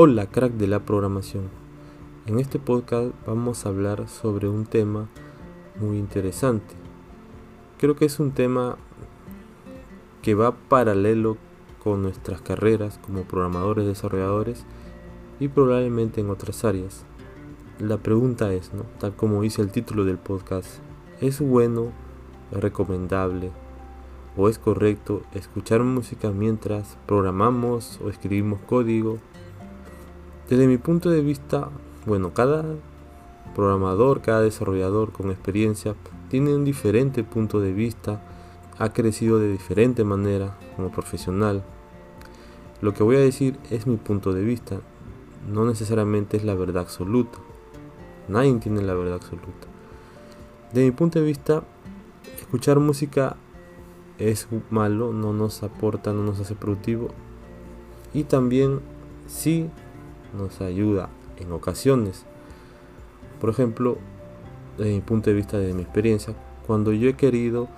Hola crack de la programación. En este podcast vamos a hablar sobre un tema muy interesante. Creo que es un tema que va paralelo con nuestras carreras como programadores, desarrolladores y probablemente en otras áreas. La pregunta es, ¿no? tal como dice el título del podcast, ¿es bueno, recomendable o es correcto escuchar música mientras programamos o escribimos código? Desde mi punto de vista, bueno, cada programador, cada desarrollador con experiencia tiene un diferente punto de vista, ha crecido de diferente manera como profesional. Lo que voy a decir es mi punto de vista, no necesariamente es la verdad absoluta. Nadie tiene la verdad absoluta. De mi punto de vista, escuchar música es malo, no nos aporta, no nos hace productivo. Y también sí nos ayuda en ocasiones. Por ejemplo, desde mi punto de vista, de mi experiencia, cuando yo he querido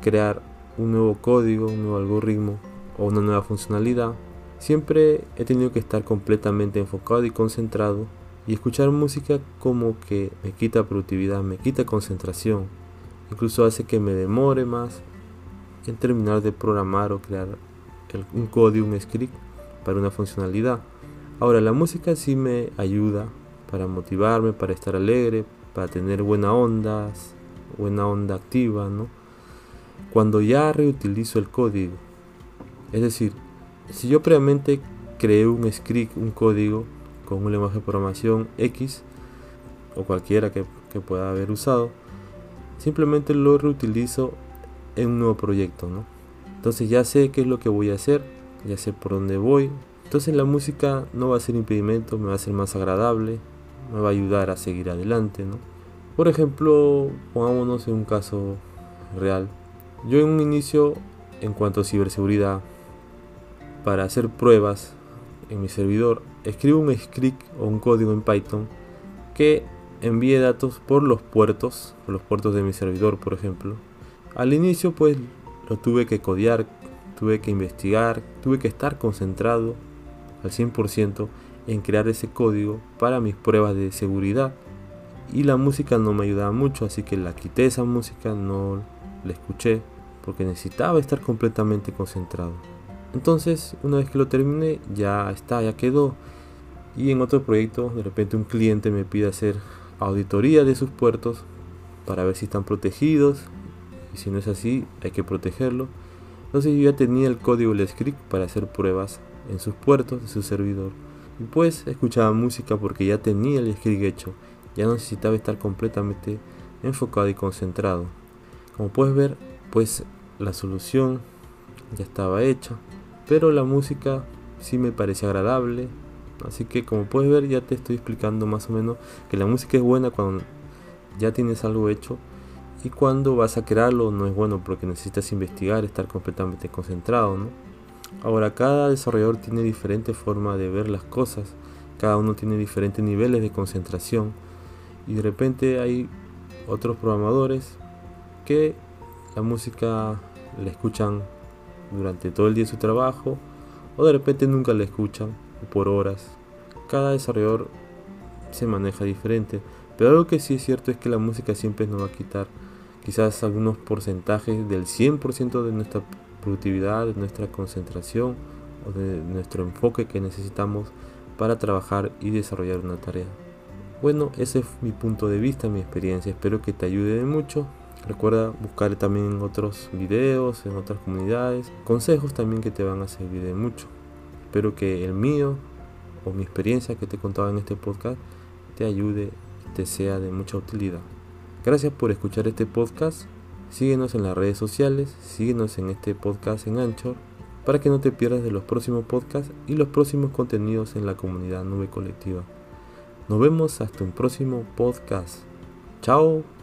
crear un nuevo código, un nuevo algoritmo o una nueva funcionalidad, siempre he tenido que estar completamente enfocado y concentrado y escuchar música como que me quita productividad, me quita concentración, incluso hace que me demore más en terminar de programar o crear un código, un script para una funcionalidad. Ahora, la música sí me ayuda para motivarme, para estar alegre, para tener buena onda, buena onda activa, ¿no? Cuando ya reutilizo el código. Es decir, si yo previamente creé un script, un código con un lenguaje de programación X o cualquiera que, pueda haber usado, simplemente lo reutilizo en un nuevo proyecto, ¿no? Entonces ya sé qué es lo que voy a hacer, ya sé por dónde voy, entonces la música no va a ser impedimento, me va a ser más agradable, me va a ayudar a seguir adelante, ¿no? Por ejemplo, pongámonos en un caso real. Yo en un inicio, en cuanto a ciberseguridad, para hacer pruebas en mi servidor, escribo un script o un código en Python que envíe datos por los puertos, por los puertos de mi servidor, por ejemplo. Al inicio, pues lo tuve que codear, tuve que investigar, tuve que estar concentrado al 100% en crear ese código para mis pruebas de seguridad. Y la música no me ayudaba mucho así que la quité esa música no la escuché porque necesitaba estar completamente concentrado. Entonces una vez que lo terminé ya está ya quedó. Y en otro proyecto de repente un cliente me pide hacer auditoría de sus puertos para ver si están protegidos. Y si no es así hay que protegerlo. Entonces yo ya tenía el código el script para hacer pruebas en sus puertos de su servidor. Y pues escuchaba música porque ya tenía el script hecho, ya necesitaba estar completamente enfocado y concentrado. Como puedes ver, pues la solución ya estaba hecha, pero la música sí me parecía agradable. Así que como puedes ver ya te estoy explicando más o menos que la música es buena cuando ya tienes algo hecho y cuando vas a crearlo no es bueno porque necesitas investigar, estar completamente concentrado. Ahora, cada desarrollador tiene diferente forma de ver las cosas, cada uno tiene diferentes niveles de concentración. Y de repente hay otros programadores que la música la escuchan durante todo el día de su trabajo o de repente nunca la escuchan por horas. Cada desarrollador se maneja diferente, pero algo que sí es cierto es que la música siempre nos va a quitar quizás algunos porcentajes del 100% de nuestra productividad, de nuestra concentración o de nuestro enfoque que necesitamos para trabajar y desarrollar una tarea. Bueno, ese es mi punto de vista, mi experiencia. Espero que te ayude mucho. Recuerda buscar también en otros videos, en otras comunidades, consejos también que te van a servir de mucho. Espero que el mío o mi experiencia que te he contado en este podcast te ayude y te sea de mucha utilidad. Gracias por escuchar este podcast Síguenos en las redes sociales, síguenos en este podcast en Anchor para que no te pierdas de los próximos podcasts y los próximos contenidos en la comunidad Nube Colectiva. Nos vemos hasta un próximo podcast. Chao.